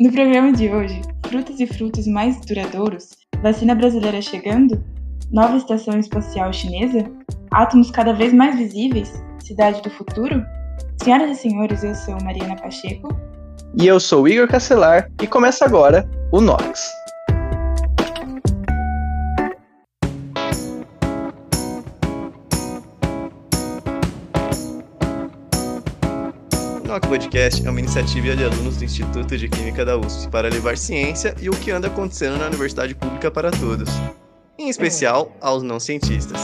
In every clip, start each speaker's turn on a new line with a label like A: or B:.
A: No programa de hoje, frutas e frutos mais duradouros, vacina brasileira chegando, nova estação espacial chinesa, átomos cada vez mais visíveis, cidade do futuro? Senhoras e senhores, eu sou Mariana Pacheco.
B: E eu sou Igor Cacelar e começa agora o Nox. Nox Podcast é uma iniciativa de alunos do Instituto de Química da USP para levar ciência e o que anda acontecendo na universidade pública para todos, em especial aos não cientistas.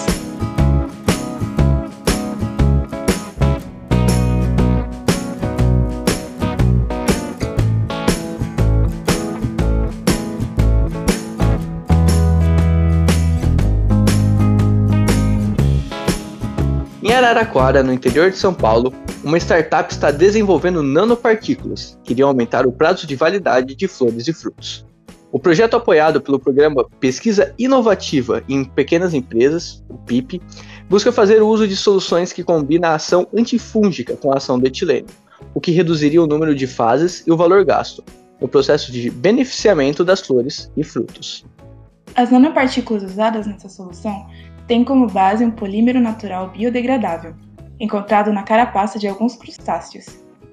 B: Em Araraquara, no interior de São Paulo, uma startup está desenvolvendo nanopartículas que iriam aumentar o prazo de validade de flores e frutos. O projeto apoiado pelo programa Pesquisa Inovativa em Pequenas Empresas, o PIP, busca fazer uso de soluções que combinam a ação antifúngica com a ação do etileno, o que reduziria o número de fases e o valor gasto no processo de beneficiamento das flores e frutos.
A: As nanopartículas usadas nessa solução tem como base um polímero natural biodegradável, encontrado na carapaça de alguns crustáceos,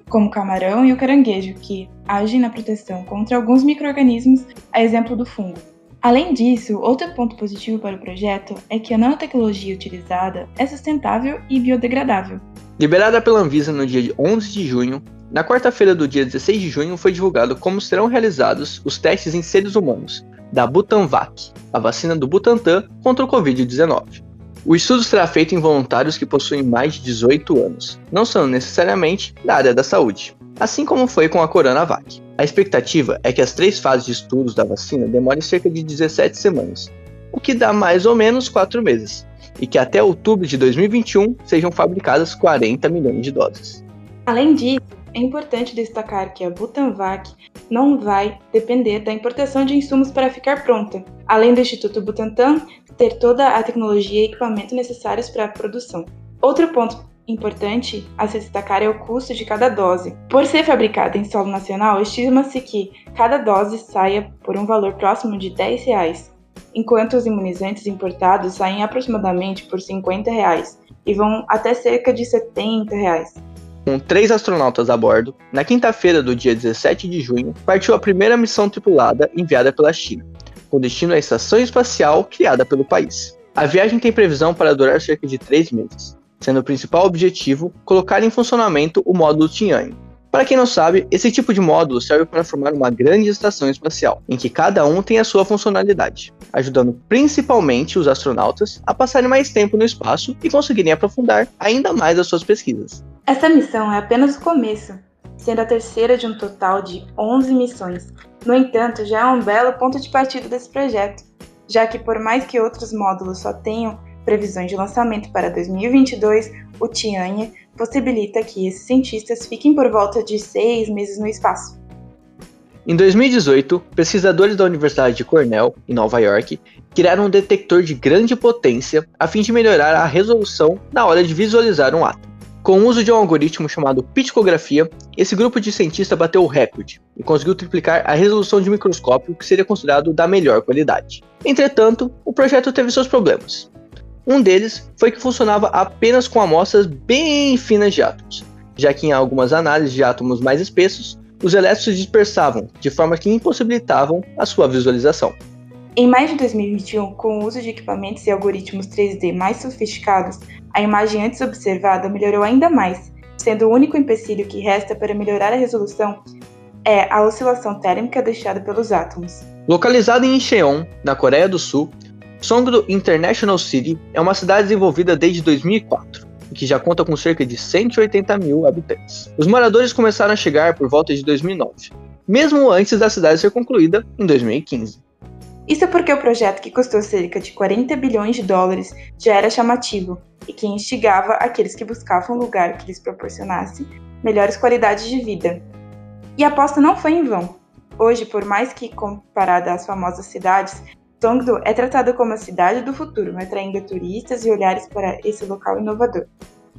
A: como o camarão e o caranguejo, que agem na proteção contra alguns microrganismos, a exemplo do fungo. Além disso, outro ponto positivo para o projeto é que a nanotecnologia utilizada é sustentável e biodegradável.
B: Liberada pela Anvisa no dia 11 de junho, na quarta-feira do dia 16 de junho foi divulgado como serão realizados os testes em seres humanos da Butanvac, a vacina do Butantan contra o Covid-19. O estudo será feito em voluntários que possuem mais de 18 anos, não são necessariamente da área da saúde, assim como foi com a Coronavac. A expectativa é que as três fases de estudos da vacina demorem cerca de 17 semanas, o que dá mais ou menos 4 meses, e que até outubro de 2021 sejam fabricadas 40 milhões de doses.
A: Além disso, é importante destacar que a Butanvac não vai depender da importação de insumos para ficar pronta, além do Instituto Butantan ter toda a tecnologia e equipamento necessários para a produção. Outro ponto importante a se destacar é o custo de cada dose. Por ser fabricada em solo nacional, estima-se que cada dose saia por um valor próximo de 10 reais, enquanto os imunizantes importados saem aproximadamente por 50 reais, e vão até cerca de R$ 70. Reais
B: com três astronautas a bordo, na quinta-feira do dia 17 de junho, partiu a primeira missão tripulada enviada pela China, com destino à estação espacial criada pelo país. A viagem tem previsão para durar cerca de três meses, sendo o principal objetivo colocar em funcionamento o módulo Tianhe. Para quem não sabe, esse tipo de módulo serve para formar uma grande estação espacial, em que cada um tem a sua funcionalidade, ajudando principalmente os astronautas a passarem mais tempo no espaço e conseguirem aprofundar ainda mais as suas pesquisas.
A: Essa missão é apenas o começo, sendo a terceira de um total de 11 missões. No entanto, já é um belo ponto de partida desse projeto, já que por mais que outros módulos só tenham previsões de lançamento para 2022, o Tianhe possibilita que esses cientistas fiquem por volta de seis meses no espaço.
B: Em 2018, pesquisadores da Universidade de Cornell, em Nova York, criaram um detector de grande potência a fim de melhorar a resolução na hora de visualizar um átomo. Com o uso de um algoritmo chamado picografia, esse grupo de cientistas bateu o recorde e conseguiu triplicar a resolução de microscópio que seria considerado da melhor qualidade. Entretanto, o projeto teve seus problemas. Um deles foi que funcionava apenas com amostras bem finas de átomos, já que em algumas análises de átomos mais espessos, os elétrons se dispersavam de forma que impossibilitavam a sua visualização.
A: Em maio de 2021, com o uso de equipamentos e algoritmos 3D mais sofisticados, a imagem antes observada melhorou ainda mais, sendo o único empecilho que resta para melhorar a resolução é a oscilação térmica deixada pelos átomos.
B: Localizado em Incheon, na Coreia do Sul, Songdo International City é uma cidade desenvolvida desde 2004 e que já conta com cerca de 180 mil habitantes. Os moradores começaram a chegar por volta de 2009, mesmo antes da cidade ser concluída em 2015.
A: Isso porque o projeto, que custou cerca de 40 bilhões de dólares, já era chamativo e que instigava aqueles que buscavam um lugar que lhes proporcionasse melhores qualidades de vida. E a aposta não foi em vão. Hoje, por mais que comparada às famosas cidades, Songdo é tratada como a cidade do futuro, atraindo turistas e olhares para esse local inovador.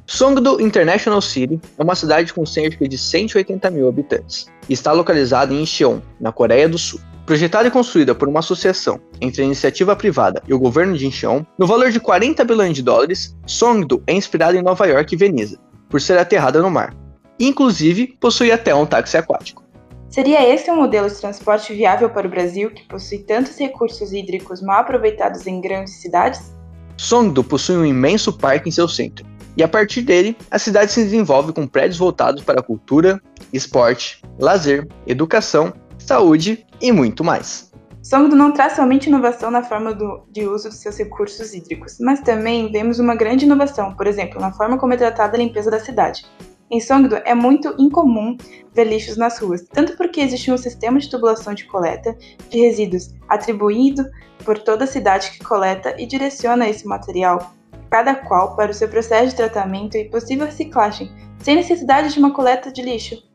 B: Songdo International City é uma cidade com cerca de 180 mil habitantes e está localizada em Incheon, na Coreia do Sul. Projetada e construída por uma associação entre a iniciativa privada e o governo de Incheon, no valor de 40 bilhões de dólares, Songdo é inspirada em Nova York e Veneza, por ser aterrada no mar. Inclusive, possui até um táxi aquático.
A: Seria esse um modelo de transporte viável para o Brasil que possui tantos recursos hídricos mal aproveitados em grandes cidades?
B: Songdo possui um imenso parque em seu centro, e a partir dele, a cidade se desenvolve com prédios voltados para cultura, esporte, lazer, educação, saúde e muito mais.
A: Songdo não traz somente inovação na forma do, de uso de seus recursos hídricos, mas também vemos uma grande inovação, por exemplo, na forma como é tratada a limpeza da cidade. Em Songdo é muito incomum ver lixos nas ruas, tanto porque existe um sistema de tubulação de coleta de resíduos atribuído por toda a cidade que coleta e direciona esse material, cada qual para o seu processo de tratamento e possível reciclagem, sem necessidade de uma coleta de lixo.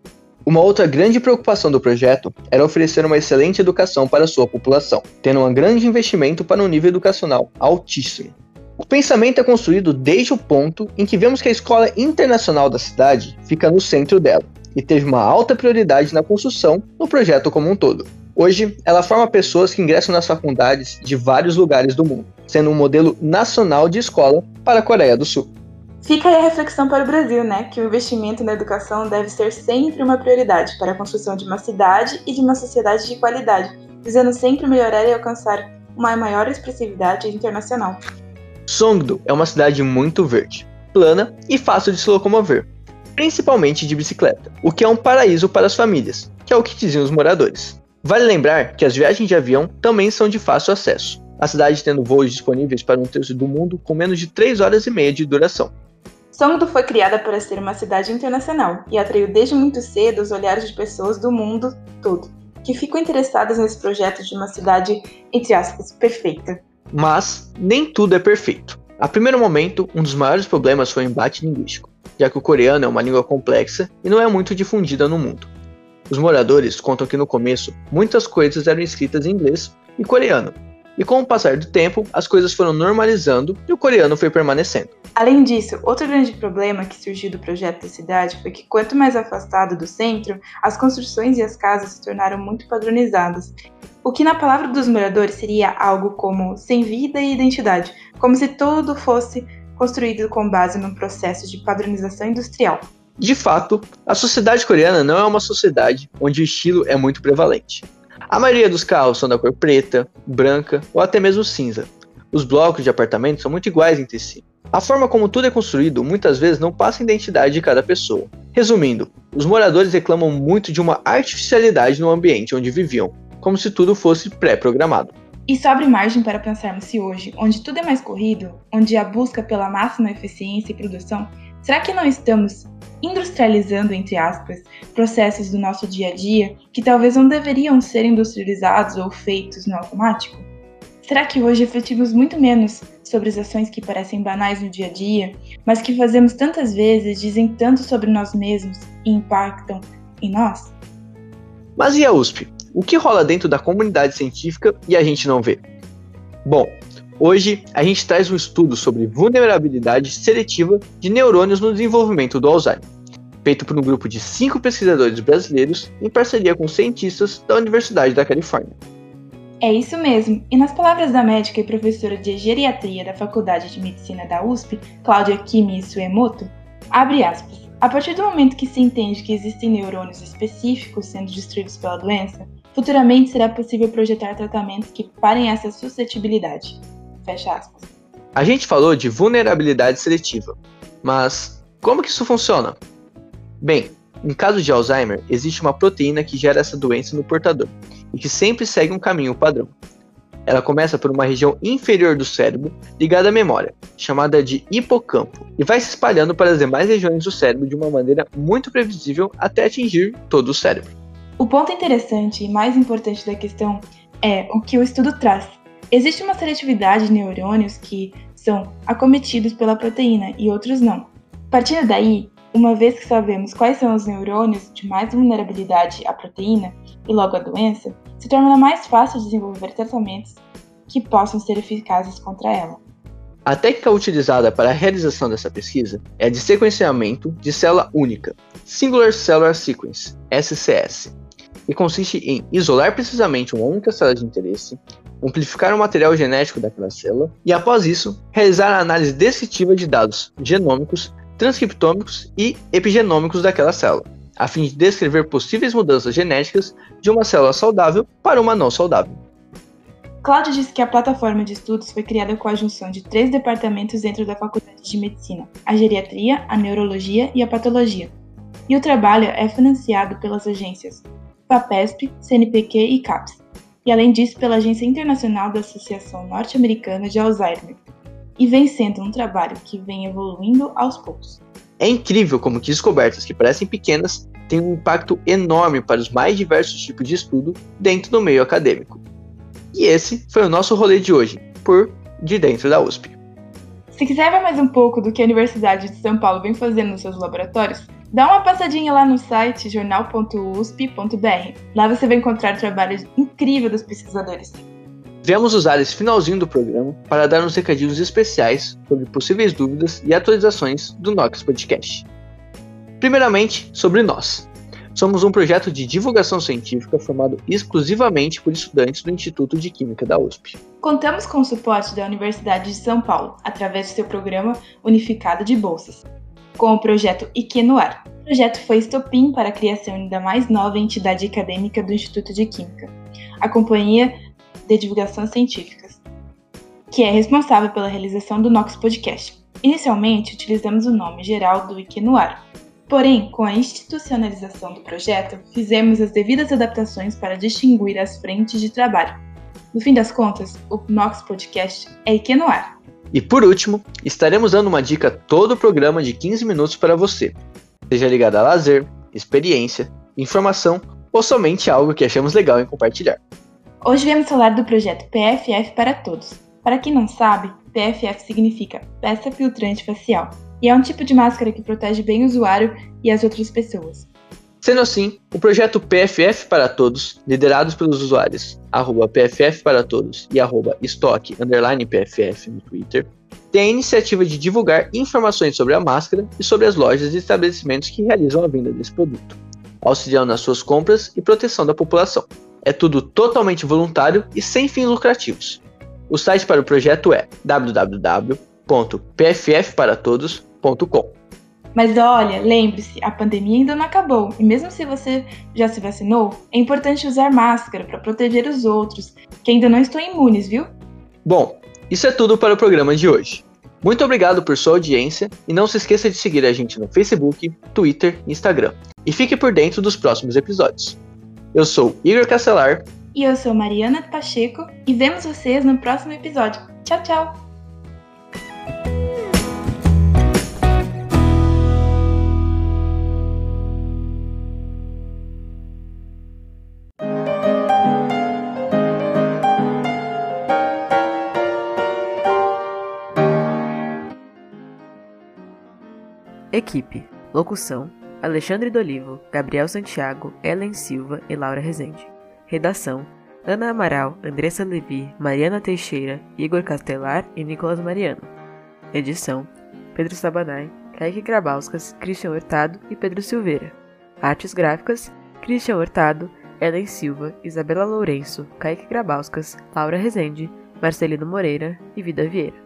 B: Uma outra grande preocupação do projeto era oferecer uma excelente educação para sua população, tendo um grande investimento para um nível educacional altíssimo. O pensamento é construído desde o ponto em que vemos que a escola internacional da cidade fica no centro dela e teve uma alta prioridade na construção no projeto como um todo. Hoje, ela forma pessoas que ingressam nas faculdades de vários lugares do mundo, sendo um modelo nacional de escola para a Coreia do Sul.
A: Fica aí a reflexão para o Brasil, né? Que o investimento na educação deve ser sempre uma prioridade para a construção de uma cidade e de uma sociedade de qualidade, visando sempre melhorar e alcançar uma maior expressividade internacional.
B: Songdo é uma cidade muito verde, plana e fácil de se locomover, principalmente de bicicleta, o que é um paraíso para as famílias, que é o que diziam os moradores. Vale lembrar que as viagens de avião também são de fácil acesso, a cidade tendo voos disponíveis para um terço do mundo com menos de 3 horas e meia de duração.
A: Songdo foi criada para ser uma cidade internacional e atraiu desde muito cedo os olhares de pessoas do mundo todo, que ficam interessadas nesse projeto de uma cidade, entre aspas, perfeita.
B: Mas nem tudo é perfeito. A primeiro momento, um dos maiores problemas foi o embate linguístico, já que o coreano é uma língua complexa e não é muito difundida no mundo. Os moradores contam que no começo muitas coisas eram escritas em inglês e coreano, e com o passar do tempo as coisas foram normalizando e o coreano foi permanecendo.
A: Além disso, outro grande problema que surgiu do projeto da cidade foi que quanto mais afastado do centro, as construções e as casas se tornaram muito padronizadas o que na palavra dos moradores seria algo como sem vida e identidade, como se tudo fosse construído com base num processo de padronização industrial.
B: De fato, a sociedade coreana não é uma sociedade onde o estilo é muito prevalente. A maioria dos carros são da cor preta, branca ou até mesmo cinza. Os blocos de apartamentos são muito iguais entre si. A forma como tudo é construído muitas vezes não passa a identidade de cada pessoa. Resumindo, os moradores reclamam muito de uma artificialidade no ambiente onde viviam, como se tudo fosse pré-programado.
A: E sobre margem para pensarmos se hoje, onde tudo é mais corrido, onde a busca pela máxima eficiência e produção, será que não estamos industrializando, entre aspas, processos do nosso dia a dia que talvez não deveriam ser industrializados ou feitos no automático? Será que hoje refletimos muito menos sobre as ações que parecem banais no dia a dia, mas que fazemos tantas vezes, dizem tanto sobre nós mesmos e impactam em nós?
B: Mas e a USP? O que rola dentro da comunidade científica e a gente não vê? Bom, hoje a gente traz um estudo sobre vulnerabilidade seletiva de neurônios no desenvolvimento do Alzheimer, feito por um grupo de cinco pesquisadores brasileiros em parceria com cientistas da Universidade da Califórnia.
A: É isso mesmo, e nas palavras da médica e professora de geriatria da Faculdade de Medicina da USP, Cláudia Kimi Suemoto, abre aspas. A partir do momento que se entende que existem neurônios específicos sendo destruídos pela doença, Futuramente será possível projetar tratamentos que parem essa suscetibilidade. Fecha aspas.
B: A gente falou de vulnerabilidade seletiva, mas como que isso funciona? Bem, em caso de Alzheimer, existe uma proteína que gera essa doença no portador e que sempre segue um caminho padrão. Ela começa por uma região inferior do cérebro ligada à memória, chamada de hipocampo, e vai se espalhando para as demais regiões do cérebro de uma maneira muito previsível até atingir todo o cérebro.
A: O ponto interessante e mais importante da questão é o que o estudo traz. Existe uma seletividade de neurônios que são acometidos pela proteína e outros não. Partindo daí, uma vez que sabemos quais são os neurônios de mais vulnerabilidade à proteína e logo à doença, se torna mais fácil desenvolver tratamentos que possam ser eficazes contra ela.
B: A técnica utilizada para a realização dessa pesquisa é de sequenciamento de célula única, Singular Cellular Sequence, SCS, e consiste em isolar precisamente uma única célula de interesse, amplificar o material genético daquela célula e, após isso, realizar a análise descritiva de dados genômicos, transcriptômicos e epigenômicos daquela célula, a fim de descrever possíveis mudanças genéticas de uma célula saudável para uma não saudável.
A: Cláudio disse que a plataforma de estudos foi criada com a junção de três departamentos dentro da Faculdade de Medicina: a Geriatria, a Neurologia e a Patologia. E o trabalho é financiado pelas agências FAPESP, CNPq e CAPES, e além disso pela Agência Internacional da Associação Norte-Americana de Alzheimer. E vem sendo um trabalho que vem evoluindo aos poucos.
B: É incrível como que descobertas que parecem pequenas têm um impacto enorme para os mais diversos tipos de estudo dentro do meio acadêmico. E esse foi o nosso rolê de hoje, por De Dentro da USP.
A: Se quiser ver mais um pouco do que a Universidade de São Paulo vem fazendo nos seus laboratórios, dá uma passadinha lá no site jornal.usp.br. Lá você vai encontrar trabalhos incríveis dos pesquisadores.
B: Viemos usar esse finalzinho do programa para dar uns recadinhos especiais sobre possíveis dúvidas e atualizações do Nox Podcast. Primeiramente, sobre nós. Somos um projeto de divulgação científica formado exclusivamente por estudantes do Instituto de Química da USP.
A: Contamos com o suporte da Universidade de São Paulo, através do seu programa unificado de bolsas, com o projeto IQ no Ar. O projeto foi estopim para a criação da mais nova entidade acadêmica do Instituto de Química, a Companhia de Divulgação Científicas, que é responsável pela realização do Nox Podcast. Inicialmente, utilizamos o nome geral do IQ no Ar, Porém, com a institucionalização do projeto, fizemos as devidas adaptações para distinguir as frentes de trabalho. No fim das contas, o Nox Podcast é IQ no ar.
B: E por último, estaremos dando uma dica todo o programa de 15 minutos para você, seja ligado a lazer, experiência, informação ou somente algo que achamos legal em compartilhar.
A: Hoje viemos falar do projeto PFF para Todos. Para quem não sabe, PFF significa Peça Filtrante Facial e é um tipo de máscara que protege bem o usuário e as outras pessoas.
B: Sendo assim, o projeto PFF para Todos, liderados pelos usuários arroba PFF para Todos e arroba estoque PFF no Twitter, tem a iniciativa de divulgar informações sobre a máscara e sobre as lojas e estabelecimentos que realizam a venda desse produto, auxiliando nas suas compras e proteção da população. É tudo totalmente voluntário e sem fins lucrativos. O site para o projeto é www.pffparatodos.com
A: mas olha, lembre-se, a pandemia ainda não acabou, e mesmo se você já se vacinou, é importante usar máscara para proteger os outros, que ainda não estão imunes, viu?
B: Bom, isso é tudo para o programa de hoje. Muito obrigado por sua audiência e não se esqueça de seguir a gente no Facebook, Twitter e Instagram. E fique por dentro dos próximos episódios. Eu sou Igor Castelar.
A: E eu sou Mariana Pacheco. E vemos vocês no próximo episódio. Tchau, tchau!
C: Equipe: Locução: Alexandre Dolivo, Gabriel Santiago, Ellen Silva e Laura Rezende. Redação: Ana Amaral, Andressa Levi, Mariana Teixeira, Igor Castelar e Nicolas Mariano. Edição: Pedro Sabanai, Kaique Grabauskas, Christian Hurtado e Pedro Silveira. Artes gráficas: Christian Hurtado, Ellen Silva, Isabela Lourenço, Kaique Grabauskas, Laura Rezende, Marcelino Moreira e Vida Vieira.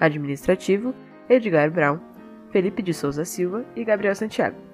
C: Administrativo: Edgar Brown, Felipe de Souza Silva e Gabriel Santiago.